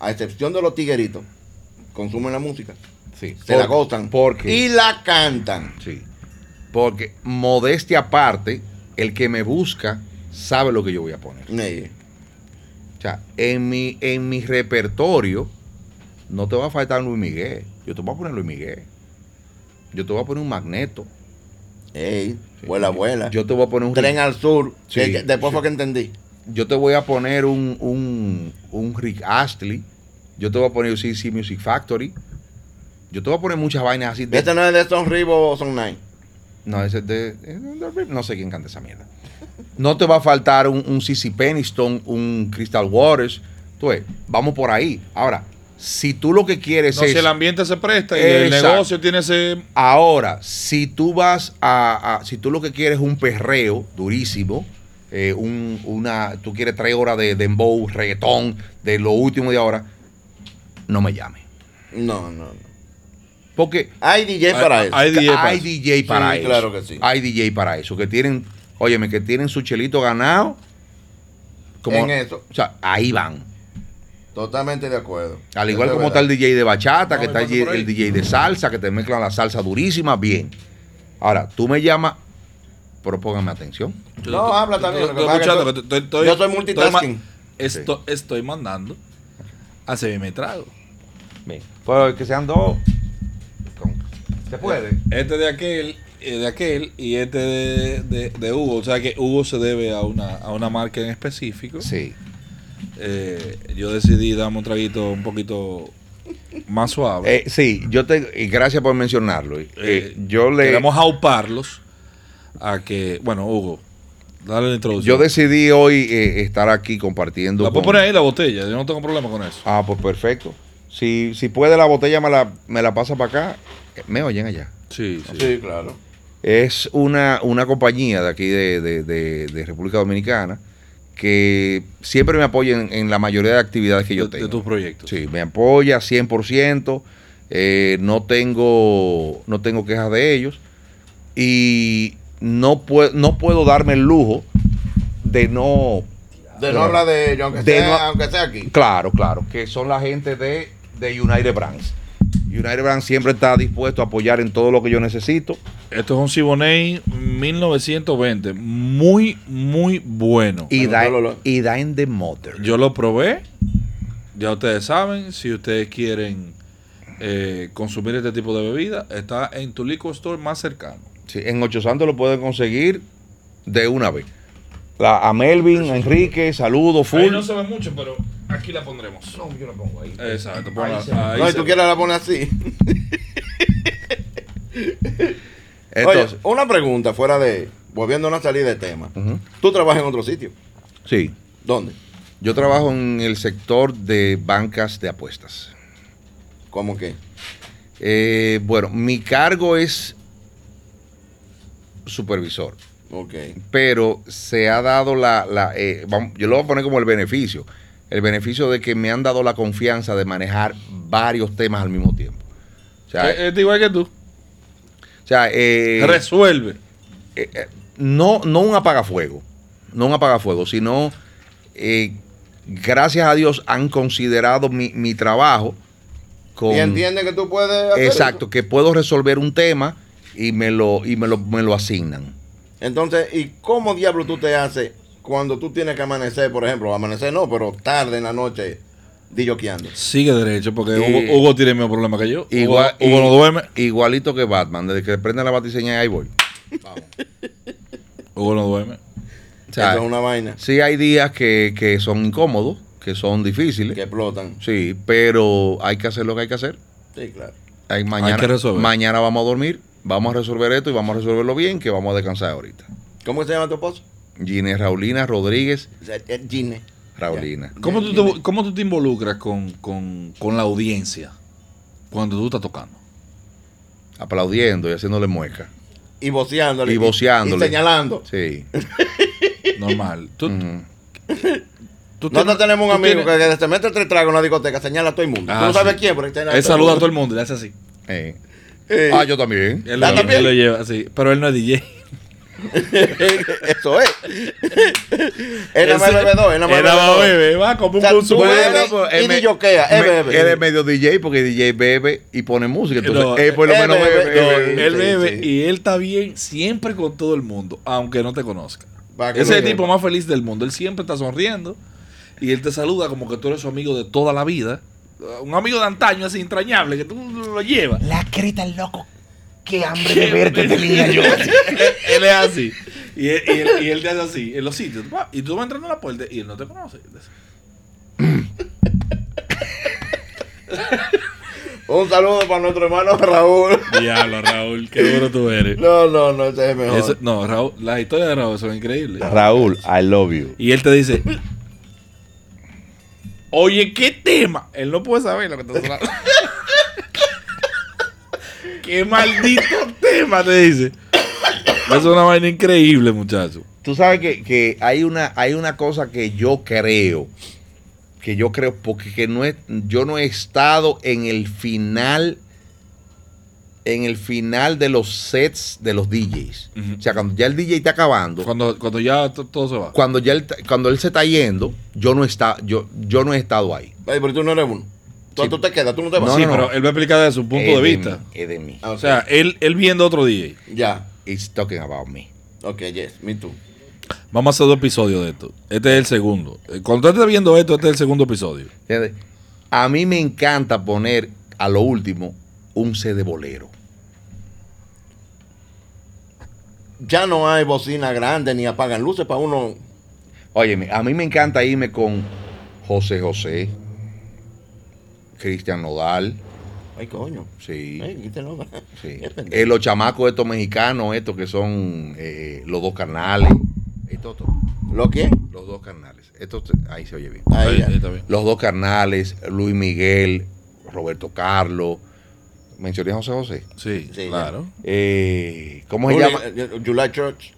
[SPEAKER 3] a excepción de los tigueritos, consumen la música.
[SPEAKER 1] Sí.
[SPEAKER 3] Se la gozan.
[SPEAKER 1] Porque.
[SPEAKER 3] Y la cantan.
[SPEAKER 1] Sí. Porque, modestia aparte, el que me busca sabe lo que yo voy a poner.
[SPEAKER 3] Ey.
[SPEAKER 1] O sea, en mi, en mi repertorio no te va a faltar Luis Miguel. Yo te voy a poner Luis Miguel. Yo te voy a poner un magneto.
[SPEAKER 3] Ey,
[SPEAKER 1] Sí.
[SPEAKER 3] vuela, vuela.
[SPEAKER 1] Yo te voy a poner un
[SPEAKER 3] Tren al sur.
[SPEAKER 1] Sí,
[SPEAKER 3] que después
[SPEAKER 1] sí.
[SPEAKER 3] fue que entendí.
[SPEAKER 1] Yo te voy a poner un, un, un Rick Astley. Yo te voy a poner un CC Music Factory. Yo te voy a poner muchas vainas así. de-
[SPEAKER 3] Este no es de Son Rivo o Son Nine.
[SPEAKER 1] No, ese es de, es de- No sé quién canta esa mierda. No te va a faltar un, un CC Peniston, un Crystal Waters. Tú ves, vamos por ahí. Ahora, si tú lo que quieres
[SPEAKER 2] No,
[SPEAKER 1] es.
[SPEAKER 2] si el ambiente se presta y el negocio tiene ese.
[SPEAKER 1] Ahora, si tú vas a, a- Si tú lo que quieres es un perreo durísimo. Eh, un, una, tú quieres tres horas de dembow, reggaetón, de lo último de ahora, no me llames.
[SPEAKER 3] No, no, no.
[SPEAKER 1] Porque
[SPEAKER 3] Hay DJ
[SPEAKER 2] Hay-
[SPEAKER 3] para eso.
[SPEAKER 2] hay DJ para
[SPEAKER 1] hay
[SPEAKER 2] eso.
[SPEAKER 1] DJ para
[SPEAKER 3] Sí,
[SPEAKER 1] eso.
[SPEAKER 3] claro que sí.
[SPEAKER 1] Hay DJ para eso. Que tienen, óyeme, que tienen su chelito ganado. Como,
[SPEAKER 3] En eso.
[SPEAKER 1] O sea, ahí van.
[SPEAKER 3] Totalmente de acuerdo.
[SPEAKER 1] Al igual
[SPEAKER 3] es
[SPEAKER 1] como está el. DJ de bachata,
[SPEAKER 2] No,
[SPEAKER 1] que está el DJ de salsa, que te mezclan la salsa durísima, bien. Ahora, tú me llamas, pero póngame atención.
[SPEAKER 3] No, habla también,
[SPEAKER 2] Estoy
[SPEAKER 3] que
[SPEAKER 2] estoy- estoy-
[SPEAKER 3] yo
[SPEAKER 2] estoy
[SPEAKER 3] multitasking.
[SPEAKER 2] Estoy mandando a mi trago.
[SPEAKER 1] Bien. Pues que sean dos. ¿Se puede?
[SPEAKER 2] Este de aquel, eh, de aquel y este de, de- de Hugo. O sea que Hugo se debe a una, a una marca en específico.
[SPEAKER 1] Sí.
[SPEAKER 2] Eh, yo decidí darme un traguito un poquito más suave.
[SPEAKER 1] Eh, sí, yo te. Y gracias por mencionarlo. Eh,
[SPEAKER 2] Eh,
[SPEAKER 1] yo le.
[SPEAKER 2] Queremos auparlos a que. Bueno, Hugo, dale la introducción.
[SPEAKER 1] Yo decidí hoy eh, estar aquí compartiendo.
[SPEAKER 2] La puedo
[SPEAKER 1] con-
[SPEAKER 2] poner ahí la botella, yo no tengo problema con eso.
[SPEAKER 1] Ah, pues perfecto. Si, si puede la botella me la, me la pasa para acá. Me oyen allá.
[SPEAKER 2] Sí, sí.
[SPEAKER 3] Sí, claro.
[SPEAKER 1] Es una, una compañía de aquí de, de- de- de República Dominicana que siempre me apoya en, en la mayoría de actividades que yo
[SPEAKER 2] de, de
[SPEAKER 1] tengo.
[SPEAKER 2] tus proyectos.
[SPEAKER 1] Sí, me apoya 100%. eh, no, tengo, no tengo quejas de ellos. Y no, puedo, no puedo darme el lujo de no...
[SPEAKER 3] De no hablar de ellos, aunque,
[SPEAKER 1] De
[SPEAKER 3] sea,
[SPEAKER 1] no-
[SPEAKER 3] aunque sea aquí.
[SPEAKER 1] Claro, claro, que son la gente de, de United Brands. United Brands siempre está dispuesto a apoyar en todo lo que yo necesito.
[SPEAKER 2] Esto es un Siboney 1920. Muy, muy bueno.
[SPEAKER 1] Y da,
[SPEAKER 3] yo lo- lo-
[SPEAKER 1] y da en the mother.
[SPEAKER 2] Yo lo probé. Ya ustedes saben, si ustedes quieren eh, consumir este tipo de bebida, está en tu liquor store más cercano.
[SPEAKER 1] Sí, en Ocho Santos lo pueden conseguir de una vez. La- a Melvin, a Enrique, saludos, full.
[SPEAKER 2] Ahí no se ve mucho, pero aquí la pondremos.
[SPEAKER 1] yo la pongo ahí.
[SPEAKER 2] Exacto.
[SPEAKER 1] Ahí
[SPEAKER 2] ponla-
[SPEAKER 1] se-
[SPEAKER 2] ahí
[SPEAKER 3] no, y
[SPEAKER 2] se
[SPEAKER 3] tú
[SPEAKER 2] ve.
[SPEAKER 3] quieres la poner así.
[SPEAKER 1] Entonces,
[SPEAKER 3] Oye, una pregunta fuera de. Volviendo a una salida de tema. Tú trabajas en otro sitio.
[SPEAKER 1] sí,
[SPEAKER 3] ¿Dónde?
[SPEAKER 1] yo trabajo en el sector de bancas de apuestas.
[SPEAKER 3] ¿Cómo que?
[SPEAKER 1] Eh, bueno, mi cargo es supervisor,
[SPEAKER 3] Ok.
[SPEAKER 1] pero se ha dado la, la, eh, vamos, yo lo voy a poner como el beneficio, el beneficio de que me han dado la confianza de manejar varios temas al mismo tiempo. O sea,
[SPEAKER 2] Eh, Es igual que tú.
[SPEAKER 1] o sea, eh,
[SPEAKER 2] Resuelve.
[SPEAKER 1] eh, no, no un apagafuego, no un apagafuego, sino eh, gracias a Dios han considerado mi, mi trabajo con
[SPEAKER 3] Y entiende que tú puedes hacer
[SPEAKER 1] exacto, que puedo resolver un tema y me lo, y me lo, me lo asignan.
[SPEAKER 3] Entonces, ¿y cómo diablo tú te haces cuando tú tienes que amanecer, por ejemplo? Amanecer no, pero tarde en la noche, dilloqueando.
[SPEAKER 2] Sigue derecho, porque
[SPEAKER 1] Y-
[SPEAKER 2] Hugo, Hugo tiene el mismo problema que yo.
[SPEAKER 1] Igual,
[SPEAKER 2] Hugo, Hugo
[SPEAKER 1] y-
[SPEAKER 2] no duerme.
[SPEAKER 1] Igualito que Batman, desde que prende la batiseña ahí voy.
[SPEAKER 2] Hugo no duerme.
[SPEAKER 1] O sea,
[SPEAKER 3] Eso es una vaina
[SPEAKER 1] sí hay días que, que son incómodos, que son difíciles.
[SPEAKER 3] que explotan.
[SPEAKER 1] Sí, pero hay que hacer lo que hay que hacer.
[SPEAKER 3] Sí, claro.
[SPEAKER 1] Hay mañana,
[SPEAKER 2] que resolver.
[SPEAKER 1] mañana vamos a dormir, vamos a resolver esto y vamos a resolverlo bien, que vamos a descansar ahorita.
[SPEAKER 3] ¿Cómo se llama tu esposo?
[SPEAKER 1] Ginés Raulina Rodríguez
[SPEAKER 3] Gine.
[SPEAKER 1] Raulina.
[SPEAKER 2] ¿Cómo tú, te, ¿Cómo tú te involucras con, con, con la audiencia cuando tú estás tocando?
[SPEAKER 1] Aplaudiendo y haciéndole mueca.
[SPEAKER 3] Y voceándole.
[SPEAKER 1] Y voceándole.
[SPEAKER 3] Y señalando.
[SPEAKER 1] Sí.
[SPEAKER 2] Normal. Tú,
[SPEAKER 1] Ujú.
[SPEAKER 2] tú
[SPEAKER 3] Nosotros tenemos un
[SPEAKER 2] tú
[SPEAKER 3] amigo
[SPEAKER 2] tienes-
[SPEAKER 3] que se mete tres tragos en una discoteca, señala a todo el mundo.
[SPEAKER 2] Ah,
[SPEAKER 3] tú no sabes
[SPEAKER 2] sí.
[SPEAKER 3] quién, pero está
[SPEAKER 2] Él saluda a todo el mundo, le hace así.
[SPEAKER 1] Eh.
[SPEAKER 3] Eh,
[SPEAKER 1] Ah, yo también.
[SPEAKER 2] Él,
[SPEAKER 3] ¿Ah,
[SPEAKER 2] lo,
[SPEAKER 3] también?
[SPEAKER 2] él lo lleva así. Pero él no es DJ.
[SPEAKER 3] Eso es. Él
[SPEAKER 2] Ese-
[SPEAKER 3] bebe dos, él más bebe dos.
[SPEAKER 2] bebe, va como
[SPEAKER 3] O sea,
[SPEAKER 2] un
[SPEAKER 3] bebes
[SPEAKER 1] pues,
[SPEAKER 3] y
[SPEAKER 1] él me-
[SPEAKER 3] dilloquea, él
[SPEAKER 1] me-
[SPEAKER 3] bebe.
[SPEAKER 1] él es medio DJ porque DJ bebe y pone música. Entonces,
[SPEAKER 2] No,
[SPEAKER 1] él por lo
[SPEAKER 3] él
[SPEAKER 1] menos
[SPEAKER 3] bebe,
[SPEAKER 1] bebe.
[SPEAKER 3] no,
[SPEAKER 1] bebe.
[SPEAKER 2] Él
[SPEAKER 3] Sí,
[SPEAKER 2] bebe
[SPEAKER 3] sí.
[SPEAKER 2] y él está bien siempre con todo el mundo, aunque no te conozca. Es el tipo más feliz del mundo. Él siempre está sonriendo y él te saluda como que tú eres su amigo de toda la vida. Un amigo de antaño así entrañable que tú lo llevas.
[SPEAKER 1] La creta, loco. Qué hambre de verte tenía yo.
[SPEAKER 2] él es así. Y él, y él- y él te hace así en los sitios. Y tú vas entrando a la puerta y él no te conoce.
[SPEAKER 3] Un saludo para nuestro hermano Raúl.
[SPEAKER 2] Diablo, Raúl, qué duro tú eres.
[SPEAKER 3] No, no, no, ese es el mejor.
[SPEAKER 2] No, Raúl, las historias de Raúl son increíbles.
[SPEAKER 1] Raúl, I love you.
[SPEAKER 2] Y él te dice, oye, ¿qué tema? Él no puede saber lo que está sonando. ¿Qué maldito tema te dice? Es una vaina increíble, muchacho.
[SPEAKER 1] Tú sabes que, que hay, una, hay una cosa que yo creo, que yo creo, porque que no es, yo no he estado en el final, en el final de los sets de los DJs. O sea, cuando ya el DJ está acabando,
[SPEAKER 2] Cuando, cuando ya to- todo se va.
[SPEAKER 1] cuando ya él, cuando él se está yendo, yo no está, yo, yo no he estado ahí.
[SPEAKER 3] Ay, pero tú no eres uno. Tú,
[SPEAKER 1] Sí.
[SPEAKER 3] tú te quedas, tú no te vas.
[SPEAKER 1] No,
[SPEAKER 2] sí,
[SPEAKER 1] no, no.
[SPEAKER 2] pero él va a explicar desde su punto
[SPEAKER 1] Es
[SPEAKER 2] de vista.
[SPEAKER 1] es de mí.
[SPEAKER 3] Ah,
[SPEAKER 2] O sea, él, él viendo otro DJ.
[SPEAKER 3] Ya.
[SPEAKER 1] It's talking about me.
[SPEAKER 3] Ok, yes, me too.
[SPEAKER 2] Vamos a hacer dos episodios de esto. Este es el segundo. Eh, Cuando tú estés viendo esto, este es el segundo episodio.
[SPEAKER 1] A mí me encanta poner a lo último un C de bolero.
[SPEAKER 3] Ya no hay bocina grande ni apagan luces para uno.
[SPEAKER 1] Óyeme, a mí me encanta irme con José José, Cristian Nodal,
[SPEAKER 3] Ay, coño.
[SPEAKER 1] sí,
[SPEAKER 3] Ay,
[SPEAKER 1] sí.
[SPEAKER 3] Qué.
[SPEAKER 1] Eh, los chamacos estos mexicanos, estos que son eh, los dos carnales, esto, esto,
[SPEAKER 3] ¿Lo quién?
[SPEAKER 1] los dos carnales, esto, ahí se oye bien.
[SPEAKER 3] Ahí,
[SPEAKER 2] Ahí, ahí está bien.
[SPEAKER 1] Los dos carnales, Luis Miguel, Roberto Carlos, mencioné a José José.
[SPEAKER 2] Sí,
[SPEAKER 3] Sí,
[SPEAKER 2] claro.
[SPEAKER 1] Eh, ¿Cómo se llama?
[SPEAKER 3] eh, July Church.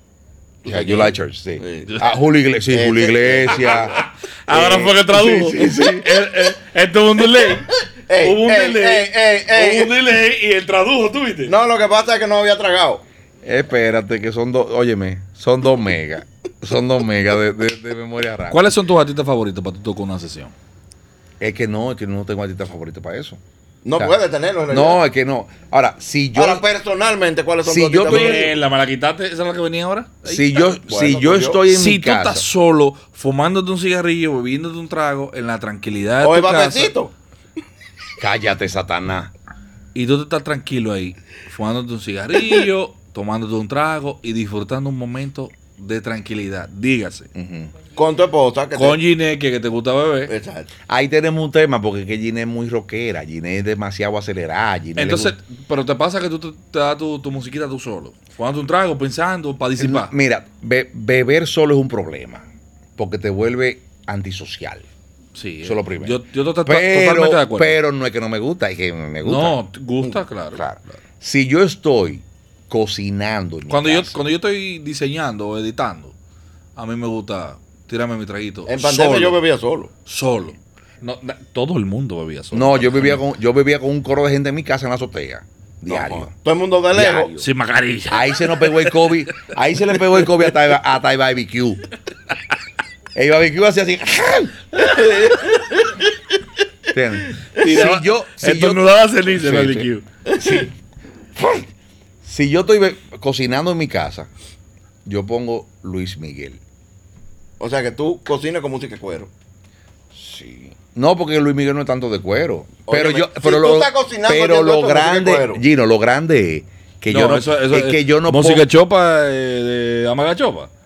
[SPEAKER 3] ¿Tú
[SPEAKER 1] Ya,
[SPEAKER 3] sabes
[SPEAKER 1] July? Church, sí.
[SPEAKER 3] Sí.
[SPEAKER 1] Ah, Julio Iglesias, sí,
[SPEAKER 3] Eh,
[SPEAKER 1] Julio
[SPEAKER 3] eh,
[SPEAKER 1] Iglesias.
[SPEAKER 2] Ahora
[SPEAKER 1] Eh,
[SPEAKER 2] fue que tradujo.
[SPEAKER 1] sí, sí,
[SPEAKER 2] él tuvo un delay.
[SPEAKER 3] Ey,
[SPEAKER 2] Hubo un
[SPEAKER 3] ey,
[SPEAKER 2] delay.
[SPEAKER 3] ey, ey, ey.
[SPEAKER 2] Hubo un delay y él tradujo, ¿tú viste?
[SPEAKER 3] No, lo que pasa es que no había tragado.
[SPEAKER 1] Espérate, que son dos, óyeme, son dos megas. Son dos megas de, de- de memoria RAM.
[SPEAKER 2] ¿Cuáles son tus artistas favoritos para tú tocar una sesión?
[SPEAKER 1] Es que no, es que no tengo artista favorito para eso.
[SPEAKER 3] No
[SPEAKER 1] O sea,
[SPEAKER 3] puede tenerlo. en
[SPEAKER 1] No, es que no. Ahora, si yo,
[SPEAKER 3] Ahora, personalmente, ¿cuáles son
[SPEAKER 1] Si
[SPEAKER 3] tus
[SPEAKER 1] yo estoy-
[SPEAKER 3] favoritos?
[SPEAKER 2] ¿La? ¿Esa es la que venía ahora? Ahí.
[SPEAKER 1] si yo,
[SPEAKER 3] Bueno,
[SPEAKER 1] si yo
[SPEAKER 3] pues yo-
[SPEAKER 1] estoy en
[SPEAKER 2] si
[SPEAKER 1] mi
[SPEAKER 2] tú
[SPEAKER 1] casa,
[SPEAKER 2] estás solo, fumándote un cigarrillo, bebiéndote un trago, en la tranquilidad de
[SPEAKER 3] O el
[SPEAKER 2] tu casa,
[SPEAKER 1] cállate, Satanás.
[SPEAKER 2] y tú te estás tranquilo ahí, fumándote un cigarrillo, tomándote un trago y disfrutando un momento de tranquilidad. Dígase.
[SPEAKER 3] Con tu esposa. Que te-
[SPEAKER 2] Con Gineque, que te gusta beber.
[SPEAKER 3] Exacto.
[SPEAKER 1] Ahí tenemos un tema porque es que Gine es muy rockera, Gine es demasiado acelerada. Gine le
[SPEAKER 2] Entonces,
[SPEAKER 1] gusta-
[SPEAKER 2] pero te pasa que tú te, te das tu, tu musiquita tú solo, fumando un trago, pensando, para disipar.
[SPEAKER 1] mira, be- beber solo es un problema porque te vuelve antisocial.
[SPEAKER 2] Sí,
[SPEAKER 1] Eso es lo primero.
[SPEAKER 2] Yo, yo to- to-
[SPEAKER 1] Pero,
[SPEAKER 2] totalmente de acuerdo.
[SPEAKER 1] pero no es que no me gusta, es que me gusta.
[SPEAKER 2] no, gusta, claro.
[SPEAKER 1] Claro. Si yo estoy cocinando en mi
[SPEAKER 2] Cuando yo,
[SPEAKER 1] casa,
[SPEAKER 2] cuando yo estoy diseñando o editando, a mí me gusta tirarme mi traguito.
[SPEAKER 3] En pandemia
[SPEAKER 2] solo,
[SPEAKER 3] yo bebía solo.
[SPEAKER 2] Solo. No, na- todo el mundo bebía solo.
[SPEAKER 1] No, yo vivía con yo vivía con un coro de gente en mi casa en la azotea. Diario.
[SPEAKER 3] No, todo el mundo de lejos.
[SPEAKER 1] Diario.
[SPEAKER 2] Sin mascarilla.
[SPEAKER 1] Ahí se nos pegó el COVID. Ahí se le pegó el COVID hasta, hasta el barbecue. El barbecue hacía así. Si yo, si yo,
[SPEAKER 2] ceniza en
[SPEAKER 1] Sí,
[SPEAKER 2] el
[SPEAKER 1] sí.
[SPEAKER 2] barbecue.
[SPEAKER 1] Si yo estoy cocinando en mi casa, yo pongo Luis Miguel.
[SPEAKER 3] O sea que tú cocinas con música de cuero.
[SPEAKER 1] Sí. No, porque Luis Miguel no es tanto de cuero. Pero yo,
[SPEAKER 3] si
[SPEAKER 1] pero
[SPEAKER 3] tú
[SPEAKER 1] lo,
[SPEAKER 3] estás cocinando
[SPEAKER 1] pero lo
[SPEAKER 3] esto, música de
[SPEAKER 1] grande,
[SPEAKER 3] cuero.
[SPEAKER 1] Gino, lo grande es que yo no,
[SPEAKER 2] eso- eso
[SPEAKER 1] es que yo no
[SPEAKER 2] Música
[SPEAKER 1] pongo-
[SPEAKER 2] chopa eh, de Amagachopa.
[SPEAKER 3] ¿Eh?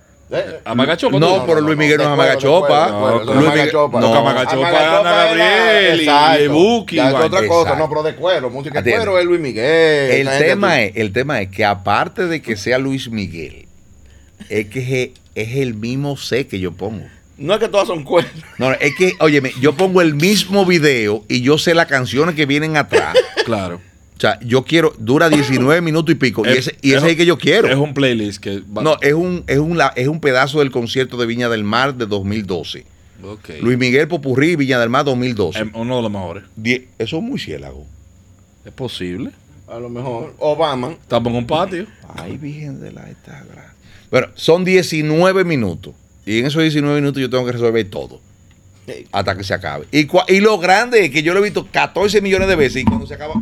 [SPEAKER 2] Amagachopa.
[SPEAKER 1] No, pero Luis Miguel no es Amagachopa. Luis Miguel-
[SPEAKER 3] Amagachopa.
[SPEAKER 1] no.
[SPEAKER 2] Amagachopa es
[SPEAKER 3] Amagachopa
[SPEAKER 2] Ana Gabriel y- Buki,
[SPEAKER 3] es otra cosa, no, pero de cuero. Música de cuero es Luis Miguel.
[SPEAKER 1] El tema es, el tema es que aparte de que sea Luis Miguel, es que es, el mismo C que yo pongo.
[SPEAKER 3] No es que todas son cueros.
[SPEAKER 1] No, no, es que, óyeme, yo pongo el mismo video y yo sé las canciones que vienen atrás.
[SPEAKER 2] Claro.
[SPEAKER 1] O sea, yo quiero, dura 19 minutos y pico. y
[SPEAKER 2] Es-
[SPEAKER 1] ese, y ese es,
[SPEAKER 2] es-
[SPEAKER 1] el que yo quiero.
[SPEAKER 2] Es un playlist que va-
[SPEAKER 1] no, es un, es, un, es un pedazo del concierto de Viña del Mar de 2012.
[SPEAKER 2] Ok.
[SPEAKER 1] Luis Miguel Popurrí, Viña del Mar 2012.
[SPEAKER 2] Em, uno de los mejores.
[SPEAKER 1] Die- eso es muy ciélago.
[SPEAKER 2] Es posible.
[SPEAKER 3] A lo mejor. Obama.
[SPEAKER 2] Estamos en un patio.
[SPEAKER 1] Ay, Virgen de la Estagra. Bueno, son 19 minutos. Y en esos 19 minutos yo tengo que resolver todo. Hasta que se acabe. Y, y lo grande es que yo lo he visto 14 millones de veces y cuando se acaba,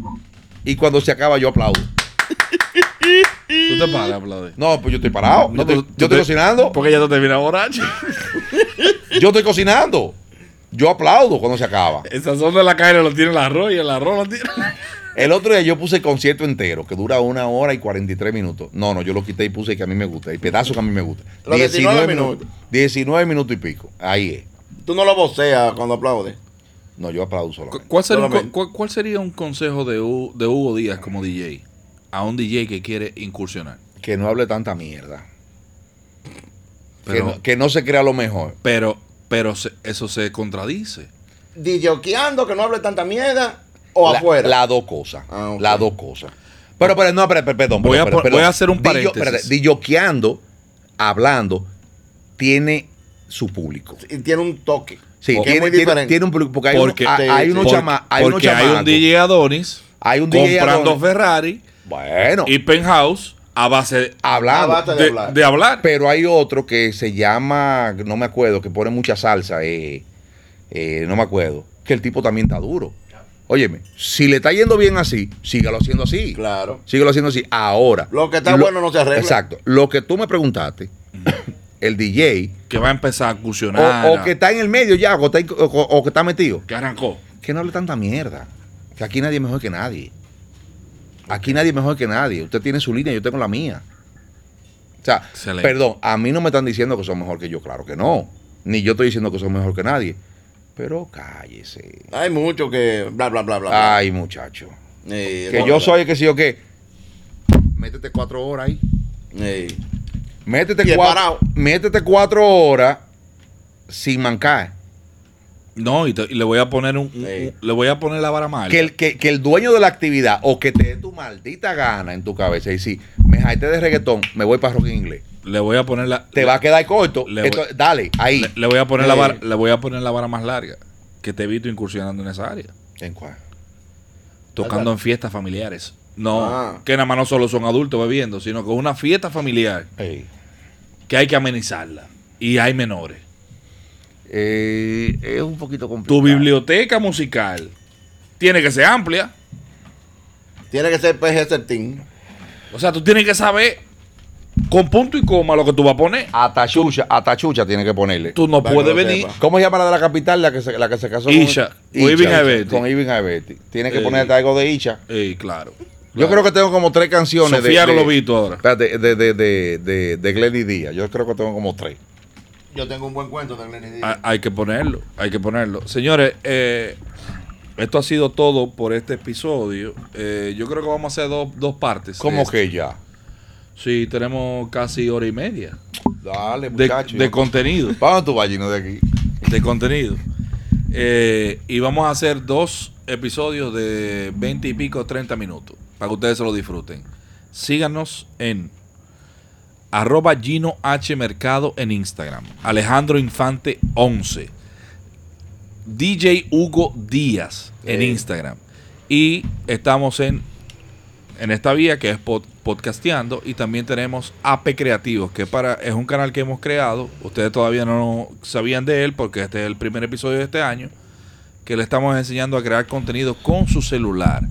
[SPEAKER 1] y cuando se acaba yo aplaudo.
[SPEAKER 2] Tú te paras, aplaudir.
[SPEAKER 1] No, pues yo estoy parado.
[SPEAKER 2] No,
[SPEAKER 1] yo
[SPEAKER 2] tú
[SPEAKER 1] estoy
[SPEAKER 2] te-
[SPEAKER 1] cocinando.
[SPEAKER 2] Porque ya tú terminas borracho.
[SPEAKER 1] Yo estoy cocinando. Yo aplaudo cuando se acaba.
[SPEAKER 2] Esa zona de la calle lo tiene el arroz y el arroz lo tiene.
[SPEAKER 1] El otro día yo puse el concierto entero, que dura una hora y 43 minutos. No, no, yo lo quité y puse que a mí me gusta. El pedazo que a mí me gusta.
[SPEAKER 3] Los 19 minutos.
[SPEAKER 1] 19 minutos y pico. Ahí es.
[SPEAKER 3] Tú no lo voceas cuando aplaudes.
[SPEAKER 1] No, yo aplaudo
[SPEAKER 2] ¿Cu-
[SPEAKER 1] solamente.
[SPEAKER 2] ¿Cuál sería,
[SPEAKER 3] Solamente.
[SPEAKER 2] cuál- cuál sería un consejo de, de Hugo Díaz como DJ a un DJ que quiere incursionar?
[SPEAKER 1] Que no hable tanta mierda. que, no, que no se crea lo mejor.
[SPEAKER 2] pero, pero se- eso se contradice.
[SPEAKER 3] DJoqueando, que no hable tanta mierda. O
[SPEAKER 1] La-
[SPEAKER 3] afuera.
[SPEAKER 1] Las dos cosas.
[SPEAKER 3] Ah.
[SPEAKER 1] Las dos cosas. Pero, pero, no, pero, pero, perdón.
[SPEAKER 2] Voy a
[SPEAKER 1] perdón,
[SPEAKER 2] por-
[SPEAKER 1] perdón.
[SPEAKER 2] voy a hacer un paréntesis.
[SPEAKER 1] dilloqueando, hablando, tiene su público.
[SPEAKER 3] Y tiene un toque.
[SPEAKER 1] Sí, tiene, un. Porque hay,
[SPEAKER 2] Porque-
[SPEAKER 1] uno- hay,
[SPEAKER 3] sí,
[SPEAKER 1] hay unos
[SPEAKER 2] Porque,
[SPEAKER 1] chama- hay unos
[SPEAKER 2] porque hay un. DJ Adonis
[SPEAKER 1] Hay un DJ
[SPEAKER 2] comprando
[SPEAKER 1] Adonis.
[SPEAKER 2] Ferrari
[SPEAKER 1] Bueno,
[SPEAKER 2] y Penthouse a base
[SPEAKER 1] hablando.
[SPEAKER 3] A base de
[SPEAKER 2] de,
[SPEAKER 3] hablar.
[SPEAKER 2] de hablar.
[SPEAKER 1] Pero hay otro que se llama, no me acuerdo, que pone mucha salsa, eh, eh, no me acuerdo, que el tipo también está duro. Óyeme, si le está yendo bien así, sígalo haciendo así.
[SPEAKER 3] Claro.
[SPEAKER 1] Síguelo haciendo así. Ahora.
[SPEAKER 3] Lo que está bueno no se arregla.
[SPEAKER 1] Exacto. Lo que tú me preguntaste, el DJ,
[SPEAKER 2] que va a empezar a
[SPEAKER 1] o,
[SPEAKER 2] incursionar.
[SPEAKER 1] o que está en el medio ya, o, está, o- o que está metido,
[SPEAKER 2] que arrancó.
[SPEAKER 1] que no hable tanta mierda. Que aquí nadie es mejor que nadie. Aquí nadie es mejor que nadie. Usted tiene su línea, yo tengo la mía. O sea,
[SPEAKER 2] Excelente.
[SPEAKER 1] perdón, a mí no me están diciendo que son mejor que yo, claro que no. Ni yo estoy diciendo que son mejor que nadie. Pero cállese.
[SPEAKER 3] Hay mucho que bla, bla, bla, bla. bla.
[SPEAKER 1] Ay, muchacho.
[SPEAKER 3] Eh,
[SPEAKER 1] Que
[SPEAKER 3] no,
[SPEAKER 1] yo
[SPEAKER 3] verdad.
[SPEAKER 1] soy el que sí o qué. Métete cuatro horas ahí.
[SPEAKER 3] Eh,
[SPEAKER 1] Métete cuatro,
[SPEAKER 3] parado.
[SPEAKER 1] métete cuatro horas sin mancar.
[SPEAKER 2] No, y, te- y le voy a poner un, un-
[SPEAKER 3] Sí.
[SPEAKER 2] un- le voy a poner la vara mal.
[SPEAKER 1] Que el, que, que el dueño de la actividad o que te dé tu maldita gana en tu cabeza y si me jaite de reggaetón, me voy para rock en inglés.
[SPEAKER 2] Le voy a poner la
[SPEAKER 1] Te va a quedar corto.
[SPEAKER 2] Le voy-
[SPEAKER 1] Esto- dale, ahí.
[SPEAKER 2] le, le voy a poner la
[SPEAKER 3] Eh.
[SPEAKER 2] vara, le voy a poner la vara más larga. Que te evito incursionando en esa área.
[SPEAKER 1] ¿En cuál?
[SPEAKER 2] tocando en fiestas familiares. No,
[SPEAKER 3] Ah.
[SPEAKER 2] que nada más no solo son adultos bebiendo, sino que es una fiesta familiar
[SPEAKER 1] Ey.
[SPEAKER 2] Que hay que amenizarla. Y hay menores.
[SPEAKER 1] Eh, es un poquito complicado.
[SPEAKER 2] Tu biblioteca musical tiene que ser amplia.
[SPEAKER 3] Tiene que ser PG Certín.
[SPEAKER 2] O sea, tú tienes que saber con punto y coma lo que tú vas a poner.
[SPEAKER 1] Hasta chucha, hasta chucha tiene que ponerle.
[SPEAKER 2] Tú no puedes venir.
[SPEAKER 3] sepa.
[SPEAKER 1] ¿Cómo se llama la de la capital, la que se, la que se casó
[SPEAKER 2] Isha, con
[SPEAKER 1] Isha,
[SPEAKER 2] Aibeti.
[SPEAKER 1] Con Aibeti. Tiene que
[SPEAKER 2] Ey.
[SPEAKER 1] ponerte algo de Isha.
[SPEAKER 2] Ey, claro.
[SPEAKER 1] Yo creo que tengo como tres canciones
[SPEAKER 2] Sofía
[SPEAKER 1] de, de,
[SPEAKER 2] Globito ahora.
[SPEAKER 1] de, de, de, de, de Glenny Díaz. Yo creo que tengo como tres.
[SPEAKER 3] Yo tengo un buen cuento de Glenny Díaz.
[SPEAKER 2] Hay, que ponerlo, hay que ponerlo. Señores, eh, esto ha sido todo por este episodio. Eh, yo creo que vamos a hacer dos, dos partes.
[SPEAKER 1] ¿Cómo
[SPEAKER 2] Eh,
[SPEAKER 1] que ya?
[SPEAKER 2] Sí, tenemos casi hora y media
[SPEAKER 1] Dale,
[SPEAKER 2] de,
[SPEAKER 1] muchacho.
[SPEAKER 2] de contenido.
[SPEAKER 1] ¿Para dónde tú vas, Gino, de aquí?
[SPEAKER 2] de contenido. Eh, y vamos a hacer dos episodios de 20 y pico, 30 minutos, para que ustedes se lo disfruten. Síganos en arroba Gino H Mercado en Instagram, Alejandro Infante 11, DJ Hugo Díaz en
[SPEAKER 1] Ey.
[SPEAKER 2] Instagram. Y estamos en, en esta vía que es pod- podcasteando y también tenemos AP Creativos, que para, es un canal que hemos creado. Ustedes todavía no sabían de él porque este es el primer episodio de este año, que le estamos enseñando a crear contenido con su celular.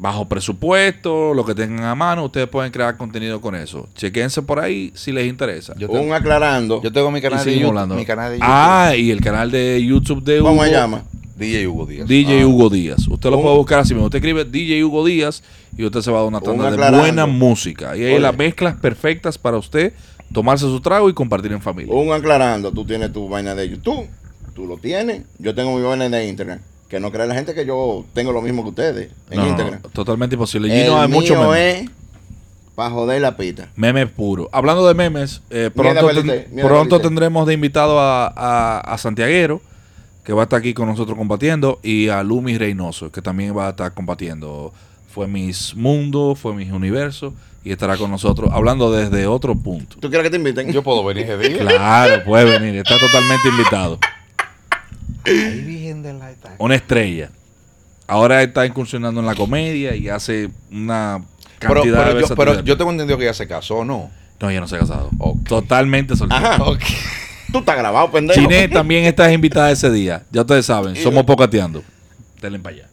[SPEAKER 2] Bajo presupuesto, lo que tengan a mano, ustedes pueden crear contenido con eso. Chequense por ahí si les interesa.
[SPEAKER 1] Yo tengo,
[SPEAKER 3] Un aclarando.
[SPEAKER 1] yo tengo mi
[SPEAKER 2] Y
[SPEAKER 1] canal de YouTube.
[SPEAKER 2] hablando.
[SPEAKER 1] Mi canal de YouTube.
[SPEAKER 2] Ah, y el canal de YouTube de Hugo.
[SPEAKER 3] ¿Cómo se llama?
[SPEAKER 1] DJ Hugo Díaz.
[SPEAKER 2] DJ
[SPEAKER 3] Ah.
[SPEAKER 2] Hugo Díaz. Usted lo
[SPEAKER 3] Un-
[SPEAKER 2] puede buscar así mismo. Usted escribe DJ Hugo Díaz y usted se va a dar una tanda de buena música. Y ahí
[SPEAKER 3] Oye.
[SPEAKER 2] las mezclas perfectas para usted tomarse su trago y compartir en familia.
[SPEAKER 3] Un aclarando. Tú tienes tu vaina de YouTube. Tú lo tienes. Yo tengo mi vaina de Instagram. Que no crea la gente que yo tengo lo mismo que ustedes en
[SPEAKER 2] No,
[SPEAKER 3] Instagram.
[SPEAKER 2] totalmente imposible.
[SPEAKER 3] El
[SPEAKER 2] Gino hay mucho
[SPEAKER 3] mío
[SPEAKER 2] memes.
[SPEAKER 3] es para joder la pita.
[SPEAKER 2] Memes puro. Hablando de memes, eh, pronto,
[SPEAKER 3] Belité,
[SPEAKER 2] ten-
[SPEAKER 3] mierda,
[SPEAKER 2] pronto tendremos de invitado a, a, a Santiaguero, que va a estar aquí con nosotros combatiendo, y a Lumi Reynoso, que también va a estar combatiendo. Fue Mis Mundo, fue Mis Universo, y estará con nosotros hablando desde otro punto.
[SPEAKER 3] ¿Tú quieres que te inviten?
[SPEAKER 1] Yo puedo venir ese día.
[SPEAKER 2] Claro, puede venir, está totalmente invitado.
[SPEAKER 1] Ay, Virgen de la Etaca.
[SPEAKER 2] Una estrella. Ahora está incursionando en la comedia y hace una
[SPEAKER 1] Pero,
[SPEAKER 2] cantidad de
[SPEAKER 1] pero,
[SPEAKER 2] veces.
[SPEAKER 1] yo, pero yo tengo entendido que ya se casó, ¿no?
[SPEAKER 2] No, ya no se ha casado. Totalmente soltero.
[SPEAKER 3] Ajá. Tú estás grabado, pendejo.
[SPEAKER 2] Chiné también estás invitada ese día. Ya ustedes saben, somos pocateando. Denle para allá.